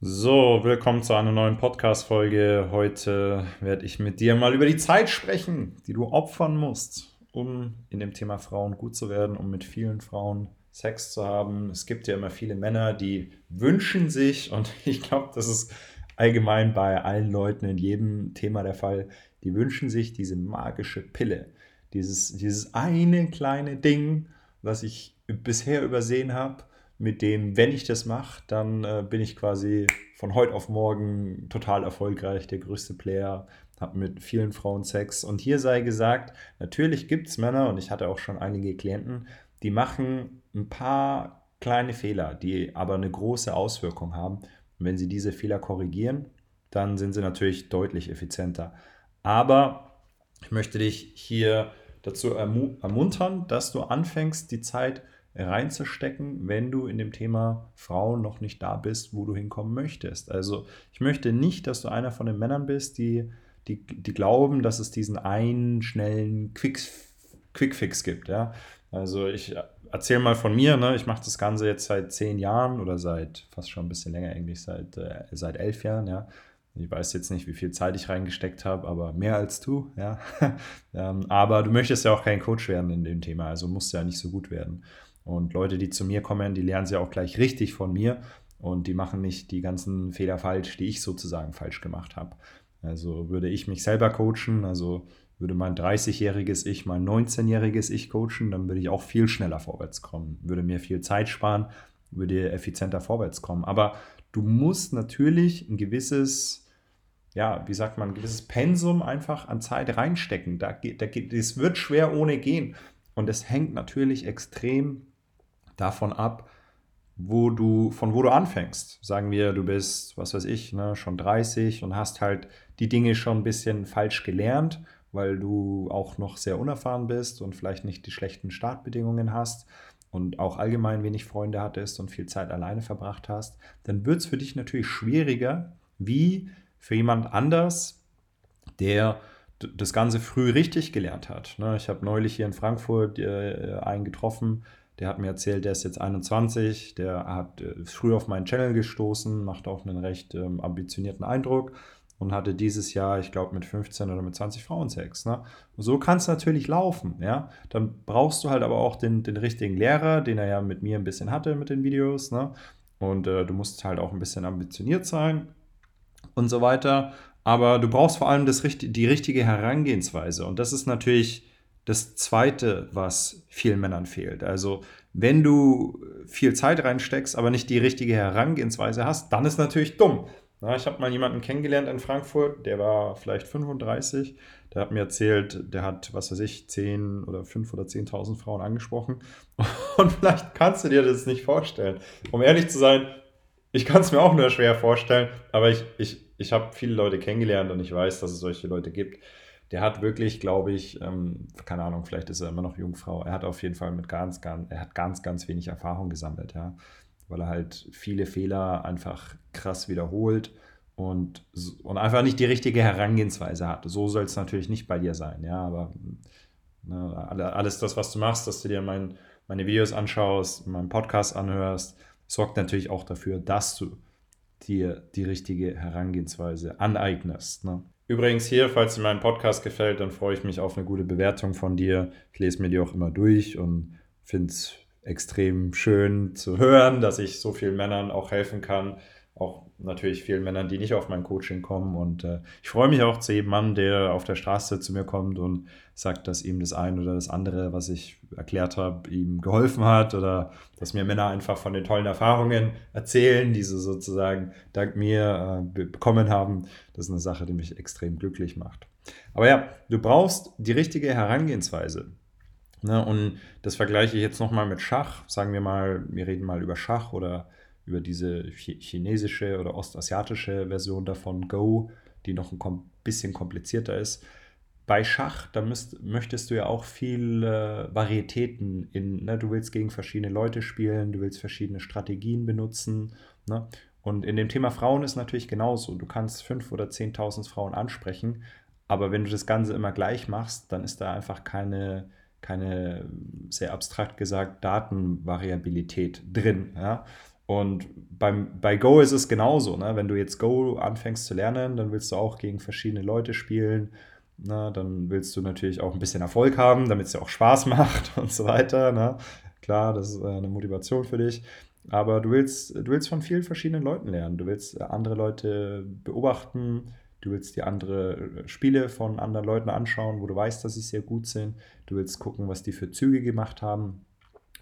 So, willkommen zu einer neuen Podcast-Folge. Heute werde ich mit dir mal über die Zeit sprechen, die du opfern musst, um in dem Thema Frauen gut zu werden, um mit vielen Frauen Sex zu haben. Es gibt ja immer viele Männer, die wünschen sich, und ich glaube, das ist allgemein bei allen Leuten in jedem Thema der Fall, die wünschen sich diese magische Pille. Dieses, dieses eine kleine Ding, was ich bisher übersehen habe mit dem, wenn ich das mache, dann äh, bin ich quasi von heute auf morgen total erfolgreich, der größte Player, habe mit vielen Frauen Sex. Und hier sei gesagt, natürlich gibt es Männer, und ich hatte auch schon einige Klienten, die machen ein paar kleine Fehler, die aber eine große Auswirkung haben. Und wenn sie diese Fehler korrigieren, dann sind sie natürlich deutlich effizienter. Aber ich möchte dich hier dazu ermuntern, dass du anfängst, die Zeit reinzustecken, wenn du in dem Thema Frauen noch nicht da bist, wo du hinkommen möchtest. Also ich möchte nicht, dass du einer von den Männern bist, die, die, die glauben, dass es diesen einen schnellen Quickfix Quick gibt. Ja? Also ich erzähle mal von mir, ne? ich mache das Ganze jetzt seit zehn Jahren oder seit fast schon ein bisschen länger eigentlich, seit, äh, seit elf Jahren. Ja? Ich weiß jetzt nicht, wie viel Zeit ich reingesteckt habe, aber mehr als du. Ja? ähm, aber du möchtest ja auch kein Coach werden in dem Thema, also musst du ja nicht so gut werden. Und Leute, die zu mir kommen, die lernen sie auch gleich richtig von mir und die machen nicht die ganzen Fehler falsch, die ich sozusagen falsch gemacht habe. Also würde ich mich selber coachen, also würde mein 30-jähriges Ich, mein 19-jähriges Ich coachen, dann würde ich auch viel schneller vorwärts kommen, würde mir viel Zeit sparen, würde effizienter vorwärts kommen. Aber du musst natürlich ein gewisses, ja, wie sagt man, ein gewisses Pensum einfach an Zeit reinstecken. Da, da, das wird schwer ohne gehen. Und es hängt natürlich extrem davon ab, wo du, von wo du anfängst. Sagen wir, du bist, was weiß ich, ne, schon 30 und hast halt die Dinge schon ein bisschen falsch gelernt, weil du auch noch sehr unerfahren bist und vielleicht nicht die schlechten Startbedingungen hast und auch allgemein wenig Freunde hattest und viel Zeit alleine verbracht hast, dann wird es für dich natürlich schwieriger, wie für jemand anders, der das Ganze früh richtig gelernt hat. Ne. Ich habe neulich hier in Frankfurt äh, einen getroffen, der hat mir erzählt, der ist jetzt 21, der hat äh, früh auf meinen Channel gestoßen, macht auch einen recht ähm, ambitionierten Eindruck und hatte dieses Jahr, ich glaube, mit 15 oder mit 20 Frauen Sex. Ne? So kann es natürlich laufen, ja. Dann brauchst du halt aber auch den, den richtigen Lehrer, den er ja mit mir ein bisschen hatte mit den Videos, ne? Und äh, du musst halt auch ein bisschen ambitioniert sein und so weiter. Aber du brauchst vor allem das, die richtige Herangehensweise. Und das ist natürlich das Zweite, was vielen Männern fehlt. Also wenn du viel Zeit reinsteckst, aber nicht die richtige Herangehensweise hast, dann ist natürlich dumm. Na, ich habe mal jemanden kennengelernt in Frankfurt, der war vielleicht 35, der hat mir erzählt, der hat, was weiß ich, 10 oder 5 oder 10.000 Frauen angesprochen. Und vielleicht kannst du dir das nicht vorstellen. Um ehrlich zu sein, ich kann es mir auch nur schwer vorstellen, aber ich, ich, ich habe viele Leute kennengelernt und ich weiß, dass es solche Leute gibt der hat wirklich, glaube ich, ähm, keine Ahnung, vielleicht ist er immer noch Jungfrau. Er hat auf jeden Fall mit ganz, ganz, er hat ganz, ganz wenig Erfahrung gesammelt, ja, weil er halt viele Fehler einfach krass wiederholt und, und einfach nicht die richtige Herangehensweise hat. So soll es natürlich nicht bei dir sein, ja, aber ne, alles das, was du machst, dass du dir mein, meine Videos anschaust, meinen Podcast anhörst, sorgt natürlich auch dafür, dass du dir die richtige Herangehensweise aneignest. Ne? Übrigens hier, falls dir mein Podcast gefällt, dann freue ich mich auf eine gute Bewertung von dir. Ich lese mir die auch immer durch und finde es extrem schön zu hören, dass ich so vielen Männern auch helfen kann, auch natürlich vielen Männern, die nicht auf mein Coaching kommen. Und äh, ich freue mich auch zu jedem Mann, der auf der Straße zu mir kommt und sagt, dass ihm das eine oder das andere, was ich erklärt habe, ihm geholfen hat oder dass mir Männer einfach von den tollen Erfahrungen erzählen, die sie sozusagen dank mir äh, bekommen haben. Das ist eine Sache, die mich extrem glücklich macht. Aber ja, du brauchst die richtige Herangehensweise. Ne? Und das vergleiche ich jetzt nochmal mit Schach. Sagen wir mal, wir reden mal über Schach oder über diese chinesische oder ostasiatische Version davon, Go, die noch ein bisschen komplizierter ist. Bei Schach, da müsst, möchtest du ja auch viele Varietäten in, ne? du willst gegen verschiedene Leute spielen, du willst verschiedene Strategien benutzen. Ne? Und in dem Thema Frauen ist natürlich genauso. Du kannst fünf oder zehntausend Frauen ansprechen, aber wenn du das Ganze immer gleich machst, dann ist da einfach keine, keine sehr abstrakt gesagt, Datenvariabilität drin. Ja? Und beim, bei Go ist es genauso. Ne? Wenn du jetzt Go anfängst zu lernen, dann willst du auch gegen verschiedene Leute spielen. Ne? Dann willst du natürlich auch ein bisschen Erfolg haben, damit es dir auch Spaß macht und so weiter. Ne? Klar, das ist äh, eine Motivation für dich. Aber du willst, du willst von vielen verschiedenen Leuten lernen. Du willst andere Leute beobachten, Du willst dir andere äh, Spiele von anderen Leuten anschauen, wo du weißt, dass sie sehr gut sind. Du willst gucken, was die für Züge gemacht haben.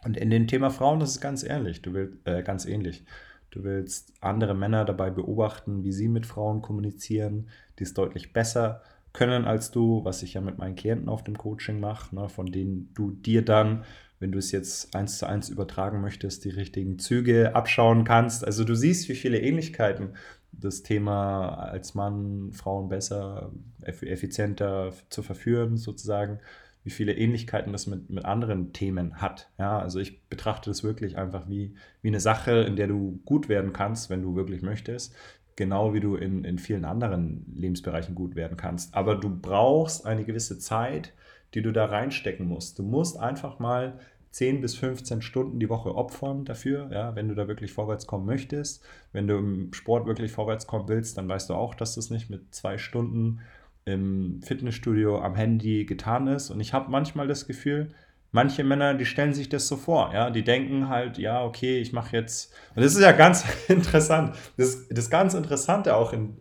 Und in dem Thema Frauen ist es ganz ähnlich. Du willst, äh, ganz ähnlich. Du willst andere Männer dabei beobachten, wie sie mit Frauen kommunizieren, die es deutlich besser können als du, was ich ja mit meinen Klienten auf dem Coaching mache, ne, von denen du dir dann, wenn du es jetzt eins zu eins übertragen möchtest, die richtigen Züge abschauen kannst. Also du siehst, wie viele Ähnlichkeiten das Thema als Mann Frauen besser, effizienter zu verführen, sozusagen, wie viele Ähnlichkeiten das mit, mit anderen Themen hat. Ja, also ich betrachte das wirklich einfach wie, wie eine Sache, in der du gut werden kannst, wenn du wirklich möchtest. Genau wie du in, in vielen anderen Lebensbereichen gut werden kannst. Aber du brauchst eine gewisse Zeit, die du da reinstecken musst. Du musst einfach mal 10 bis 15 Stunden die Woche opfern dafür, ja, wenn du da wirklich vorwärts kommen möchtest. Wenn du im Sport wirklich vorwärts kommen willst, dann weißt du auch, dass das nicht mit zwei Stunden im Fitnessstudio am Handy getan ist. Und ich habe manchmal das Gefühl, manche Männer, die stellen sich das so vor, ja, die denken halt, ja, okay, ich mache jetzt, und das ist ja ganz interessant, das, das ganz Interessante auch in,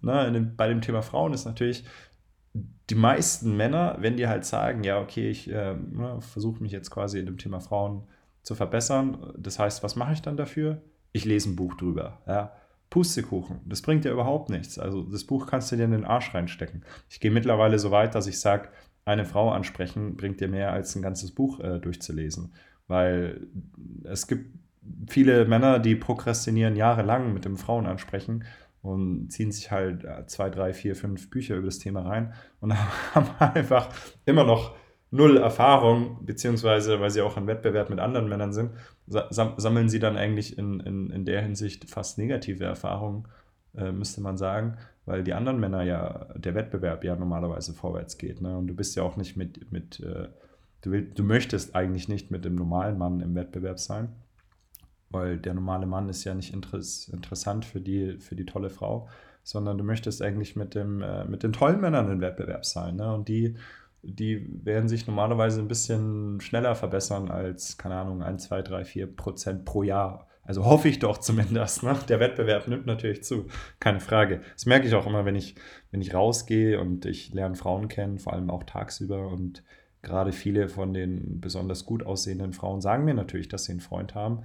ne, in dem, bei dem Thema Frauen ist natürlich, die meisten Männer, wenn die halt sagen, ja, okay, ich äh, ne, versuche mich jetzt quasi in dem Thema Frauen zu verbessern, das heißt, was mache ich dann dafür? Ich lese ein Buch drüber. Ja. Pustekuchen, das bringt ja überhaupt nichts. Also das Buch kannst du dir in den Arsch reinstecken. Ich gehe mittlerweile so weit, dass ich sage, eine Frau ansprechen bringt dir mehr als ein ganzes Buch äh, durchzulesen. Weil es gibt viele Männer, die prokrastinieren jahrelang mit dem Frauen ansprechen und ziehen sich halt äh, zwei, drei, vier, fünf Bücher über das Thema rein und haben einfach immer noch null Erfahrung, beziehungsweise weil sie auch im Wettbewerb mit anderen Männern sind, sammeln sie dann eigentlich in, in, in der Hinsicht fast negative Erfahrungen, äh, müsste man sagen, weil die anderen Männer ja, der Wettbewerb ja normalerweise vorwärts geht. Ne? Und du bist ja auch nicht mit, mit äh, du, will, du möchtest eigentlich nicht mit dem normalen Mann im Wettbewerb sein weil der normale Mann ist ja nicht interess interessant für die, für die tolle Frau, sondern du möchtest eigentlich mit, dem, äh, mit den tollen Männern im Wettbewerb sein. Ne? Und die, die werden sich normalerweise ein bisschen schneller verbessern als, keine Ahnung, 1, 2, 3, 4 Prozent pro Jahr. Also hoffe ich doch zumindest. Ne? Der Wettbewerb nimmt natürlich zu, keine Frage. Das merke ich auch immer, wenn ich, wenn ich rausgehe und ich lerne Frauen kennen, vor allem auch tagsüber. Und gerade viele von den besonders gut aussehenden Frauen sagen mir natürlich, dass sie einen Freund haben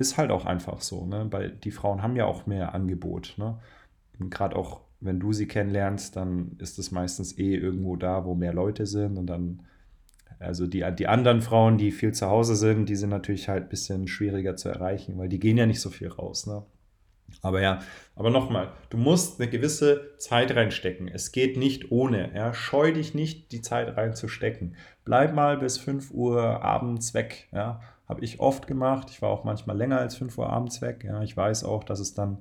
ist halt auch einfach so, ne? Weil die Frauen haben ja auch mehr Angebot, ne? Gerade auch, wenn du sie kennenlernst, dann ist es meistens eh irgendwo da, wo mehr Leute sind und dann, also die, die anderen Frauen, die viel zu Hause sind, die sind natürlich halt ein bisschen schwieriger zu erreichen, weil die gehen ja nicht so viel raus, ne? Aber ja, aber nochmal, du musst eine gewisse Zeit reinstecken. Es geht nicht ohne. Ja? Scheu dich nicht, die Zeit reinzustecken. Bleib mal bis 5 Uhr abends weg. Ja? Habe ich oft gemacht. Ich war auch manchmal länger als 5 Uhr abends weg. Ja, ich weiß auch, dass es dann,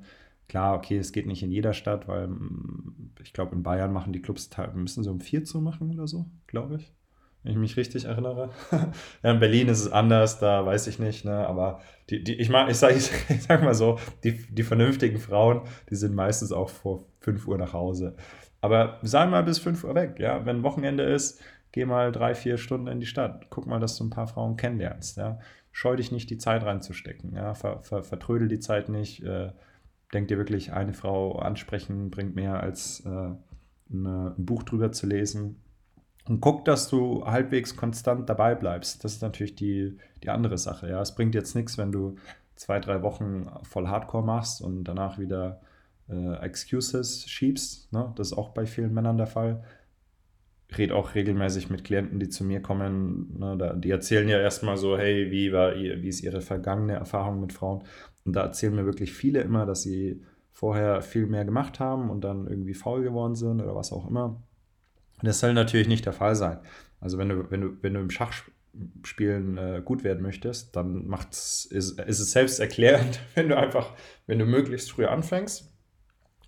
klar, okay, es geht nicht in jeder Stadt, weil mm, ich glaube, in Bayern machen die Clubs, müssen sie um 4 zu machen oder so, glaube ich. Wenn ich mich richtig erinnere. ja, in Berlin ist es anders, da weiß ich nicht, ne? aber die, die, ich, ich sage ich sag mal so, die, die vernünftigen Frauen, die sind meistens auch vor 5 Uhr nach Hause. Aber sei mal bis 5 Uhr weg, ja. Wenn Wochenende ist, geh mal drei, vier Stunden in die Stadt. Guck mal, dass du ein paar Frauen kennenlernst, ja scheu dich nicht, die Zeit reinzustecken. Ja? Ver, ver, vertrödel die Zeit nicht. Äh, denk dir wirklich, eine Frau ansprechen bringt mehr als äh, eine, ein Buch drüber zu lesen. Und guck, dass du halbwegs konstant dabei bleibst. Das ist natürlich die, die andere Sache. Ja? Es bringt jetzt nichts, wenn du zwei, drei Wochen voll Hardcore machst und danach wieder äh, Excuses schiebst. Ne? Das ist auch bei vielen Männern der Fall rede auch regelmäßig mit Klienten, die zu mir kommen. Ne, da, die erzählen ja erstmal so, hey, wie, war, wie ist ihre vergangene Erfahrung mit Frauen? Und da erzählen mir wirklich viele immer, dass sie vorher viel mehr gemacht haben und dann irgendwie faul geworden sind oder was auch immer. Und das soll natürlich nicht der Fall sein. Also wenn du, wenn du, wenn du im Schachspielen äh, gut werden möchtest, dann macht's, ist, ist es selbsterklärend, wenn du einfach, wenn du möglichst früh anfängst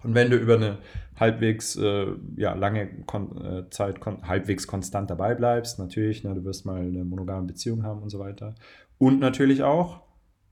und wenn du über eine halbwegs äh, ja, lange Kon äh, Zeit kon halbwegs konstant dabei bleibst, natürlich, ne, du wirst mal eine monogame Beziehung haben und so weiter. Und natürlich auch,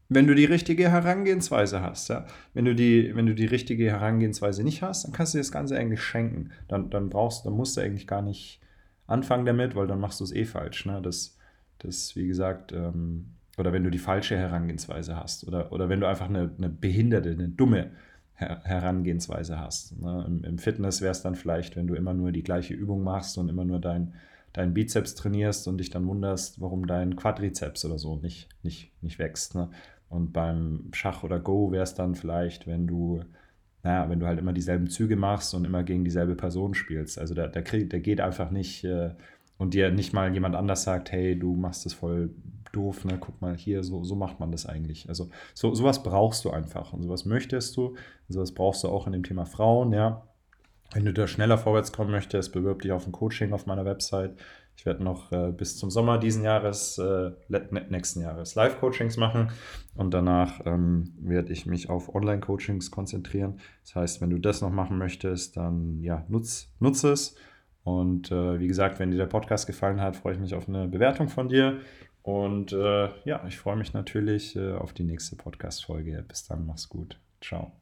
wenn du die richtige Herangehensweise hast. Ja? Wenn, du die, wenn du die richtige Herangehensweise nicht hast, dann kannst du dir das Ganze eigentlich schenken. Dann, dann brauchst dann musst du eigentlich gar nicht anfangen damit, weil dann machst du es eh falsch. Ne? Das, das, wie gesagt, ähm, oder wenn du die falsche Herangehensweise hast. Oder, oder wenn du einfach eine, eine behinderte, eine dumme Her Herangehensweise hast. Ne? Im, Im, Fitness wäre es dann vielleicht, wenn du immer nur die gleiche Übung machst und immer nur dein, deinen Bizeps trainierst und dich dann wunderst, warum dein Quadrizeps oder so nicht, nicht, nicht wächst. Ne? Und beim Schach oder Go wäre es dann vielleicht, wenn du, naja, wenn du halt immer dieselben Züge machst und immer gegen dieselbe Person spielst. Also der, der, der geht einfach nicht äh, und dir nicht mal jemand anders sagt, hey, du machst das voll doof, ne? Guck mal hier, so, so macht man das eigentlich. Also so, sowas brauchst du einfach und sowas möchtest du. Sowas brauchst du auch in dem Thema Frauen, ja. Wenn du da schneller vorwärts kommen möchtest, bewirb dich auf ein Coaching auf meiner Website. Ich werde noch äh, bis zum Sommer diesen Jahres, äh, ne, nächsten Jahres Live-Coachings machen und danach ähm, werde ich mich auf Online-Coachings konzentrieren. Das heißt, wenn du das noch machen möchtest, dann ja, nutz, nutze es. Und äh, wie gesagt, wenn dir der Podcast gefallen hat, freue ich mich auf eine Bewertung von dir. Und äh, ja, ich freue mich natürlich äh, auf die nächste Podcast-Folge. Bis dann, mach's gut. Ciao.